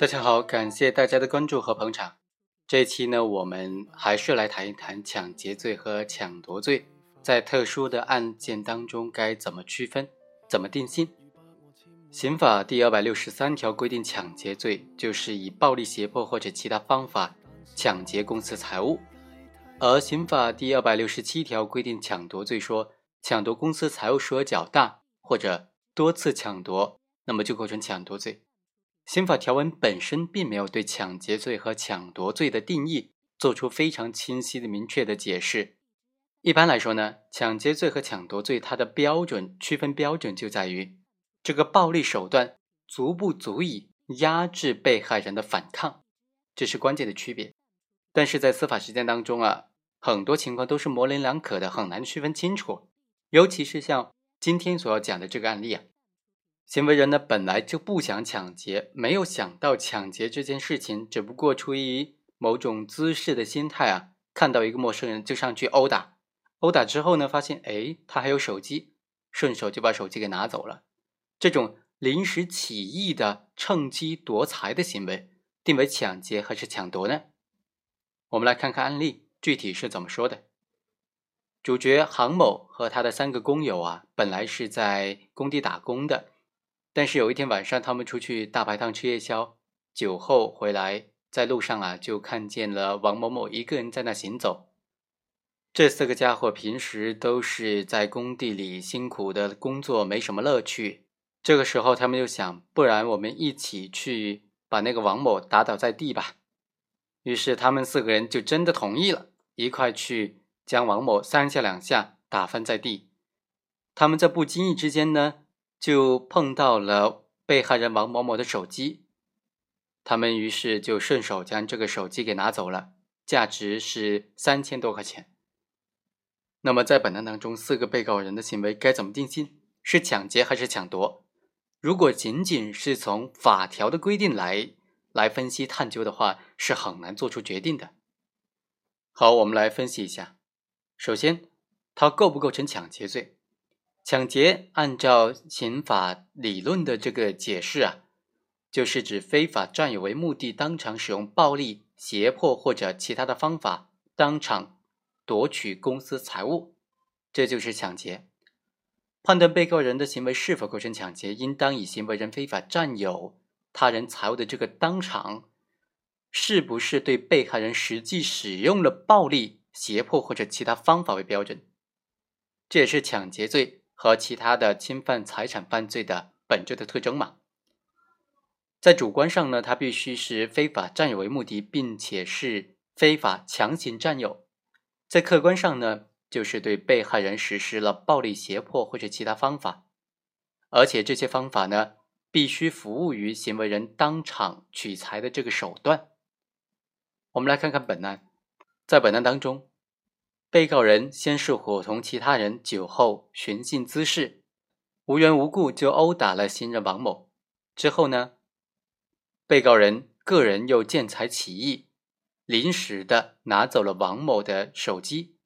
大家好，感谢大家的关注和捧场。这期呢，我们还是来谈一谈抢劫罪和抢夺罪在特殊的案件当中该怎么区分、怎么定性。刑法第二百六十三条规定，抢劫罪就是以暴力胁迫或者其他方法抢劫公私财物；而刑法第二百六十七条规定，抢夺罪说抢夺公私财物数额较大或者多次抢夺，那么就构成抢夺罪。刑法条文本身并没有对抢劫罪和抢夺罪的定义做出非常清晰的、明确的解释。一般来说呢，抢劫罪和抢夺罪它的标准区分标准就在于这个暴力手段足不足以压制被害人的反抗，这是关键的区别。但是在司法实践当中啊，很多情况都是模棱两可的，很难区分清楚。尤其是像今天所要讲的这个案例啊。行为人呢本来就不想抢劫，没有想到抢劫这件事情，只不过出于某种姿势的心态啊，看到一个陌生人就上去殴打，殴打之后呢，发现哎他还有手机，顺手就把手机给拿走了。这种临时起意的趁机夺财的行为，定为抢劫还是抢夺呢？我们来看看案例具体是怎么说的。主角杭某和他的三个工友啊，本来是在工地打工的。但是有一天晚上，他们出去大排档吃夜宵，酒后回来，在路上啊，就看见了王某某一个人在那行走。这四个家伙平时都是在工地里辛苦的工作，没什么乐趣。这个时候，他们就想，不然我们一起去把那个王某打倒在地吧。于是他们四个人就真的同意了，一块去将王某三下两下打翻在地。他们在不经意之间呢。就碰到了被害人王某某的手机，他们于是就顺手将这个手机给拿走了，价值是三千多块钱。那么在本案当中，四个被告人的行为该怎么定性？是抢劫还是抢夺？如果仅仅是从法条的规定来来分析探究的话，是很难做出决定的。好，我们来分析一下。首先，他构不构成抢劫罪？抢劫按照刑法理论的这个解释啊，就是指非法占有为目的，当场使用暴力、胁迫或者其他的方法，当场夺取公私财物，这就是抢劫。判断被告人的行为是否构成抢劫，应当以行为人非法占有他人财物的这个当场，是不是对被害人实际使用了暴力、胁迫或者其他方法为标准。这也是抢劫罪。和其他的侵犯财产犯罪的本质的特征嘛，在主观上呢，它必须是非法占有为目的，并且是非法强行占有；在客观上呢，就是对被害人实施了暴力胁迫或者其他方法，而且这些方法呢，必须服务于行为人当场取财的这个手段。我们来看看本案，在本案当中。被告人先是伙同其他人酒后寻衅滋事，无缘无故就殴打了行人王某。之后呢，被告人个人又见财起意，临时的拿走了王某的手机，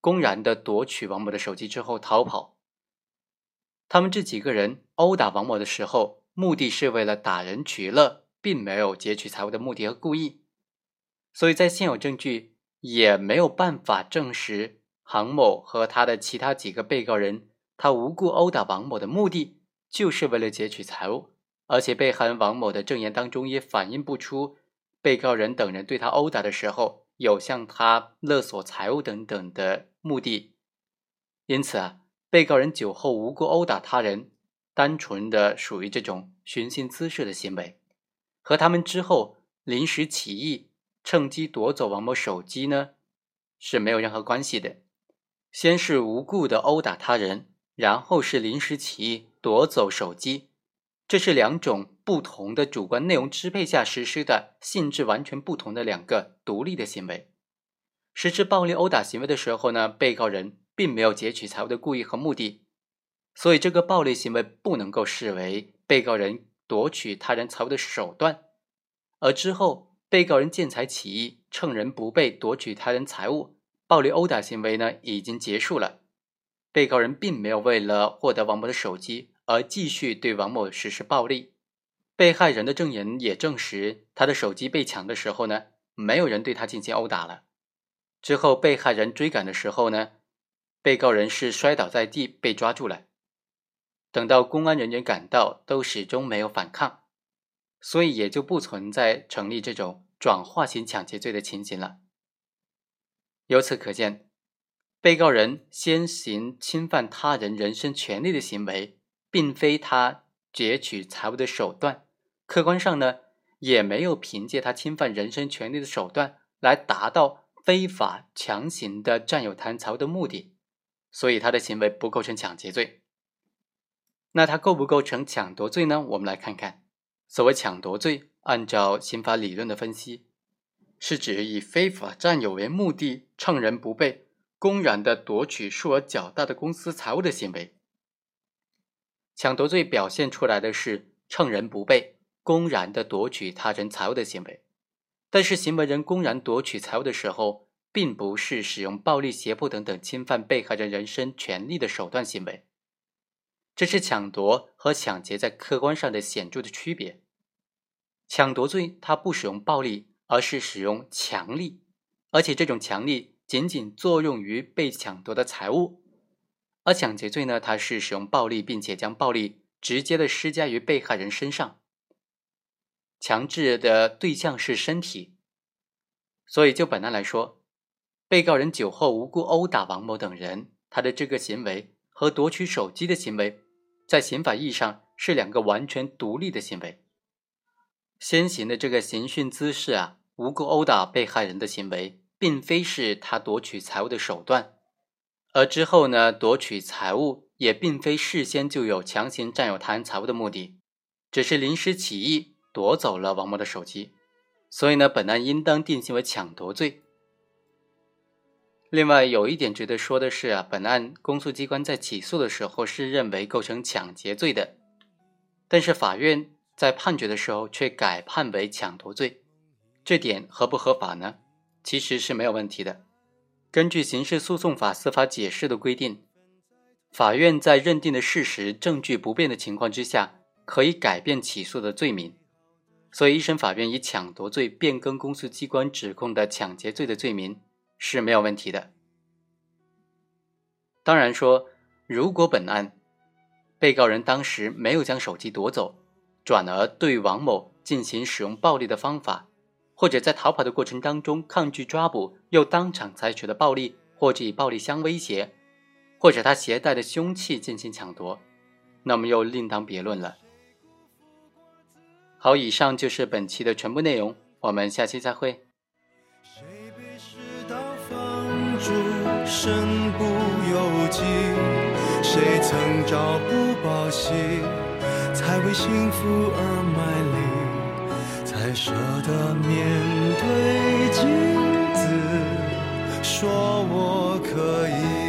公然的夺取王某的手机之后逃跑。他们这几个人殴打王某的时候，目的是为了打人取乐，并没有劫取财物的目的和故意。所以在现有证据。也没有办法证实杭某和他的其他几个被告人，他无故殴打王某的目的就是为了劫取财物，而且被害人王某的证言当中也反映不出被告人等人对他殴打的时候有向他勒索财物等等的目的，因此啊，被告人酒后无故殴打他人，单纯的属于这种寻衅滋事的行为，和他们之后临时起意。趁机夺走王某手机呢，是没有任何关系的。先是无故的殴打他人，然后是临时起意夺走手机，这是两种不同的主观内容支配下实施的性质完全不同的两个独立的行为。实施暴力殴打行为的时候呢，被告人并没有劫取财物的故意和目的，所以这个暴力行为不能够视为被告人夺取他人财物的手段，而之后。被告人见财起意，趁人不备夺取他人财物，暴力殴打行为呢已经结束了。被告人并没有为了获得王某的手机而继续对王某实施暴力，被害人的证言也证实，他的手机被抢的时候呢，没有人对他进行殴打了。之后被害人追赶的时候呢，被告人是摔倒在地被抓住了。等到公安人员赶到，都始终没有反抗，所以也就不存在成立这种转化型抢劫罪的情形了。由此可见，被告人先行侵犯他人人身权利的行为，并非他劫取财物的手段，客观上呢，也没有凭借他侵犯人身权利的手段来达到非法强行的占有他人财物的目的，所以他的行为不构成抢劫罪。那他构不构成抢夺罪呢？我们来看看，所谓抢夺罪，按照刑法理论的分析，是指以非法占有为目的，趁人不备，公然的夺取数额较大的公司财物的行为。抢夺罪表现出来的是趁人不备，公然的夺取他人财物的行为，但是行为人公然夺取财物的时候，并不是使用暴力、胁迫等等侵犯被害人人身权利的手段行为。这是抢夺和抢劫在客观上的显著的区别。抢夺罪它不使用暴力，而是使用强力，而且这种强力仅仅作用于被抢夺的财物；而抢劫罪呢，它是使用暴力，并且将暴力直接的施加于被害人身上，强制的对象是身体。所以就本案来说，被告人酒后无故殴打王某等人，他的这个行为和夺取手机的行为。在刑法意义上是两个完全独立的行为。先行的这个刑讯滋事啊，无故殴打被害人的行为，并非是他夺取财物的手段；而之后呢，夺取财物也并非事先就有强行占有他人财物的目的，只是临时起意夺走了王某的手机。所以呢，本案应当定性为抢夺罪。另外有一点值得说的是啊，本案公诉机关在起诉的时候是认为构成抢劫罪的，但是法院在判决的时候却改判为抢夺罪，这点合不合法呢？其实是没有问题的。根据刑事诉讼法司法解释的规定，法院在认定的事实证据不变的情况之下，可以改变起诉的罪名，所以一审法院以抢夺罪变更公诉机关指控的抢劫罪的罪名。是没有问题的。当然说，如果本案被告人当时没有将手机夺走，转而对王某进行使用暴力的方法，或者在逃跑的过程当中抗拒抓捕，又当场采取了暴力，或者以暴力相威胁，或者他携带的凶器进行抢夺，那么又另当别论了。好，以上就是本期的全部内容，我们下期再会。身不由己，谁曾朝不保夕，才为幸福而卖力，才舍得面对镜子，说我可以。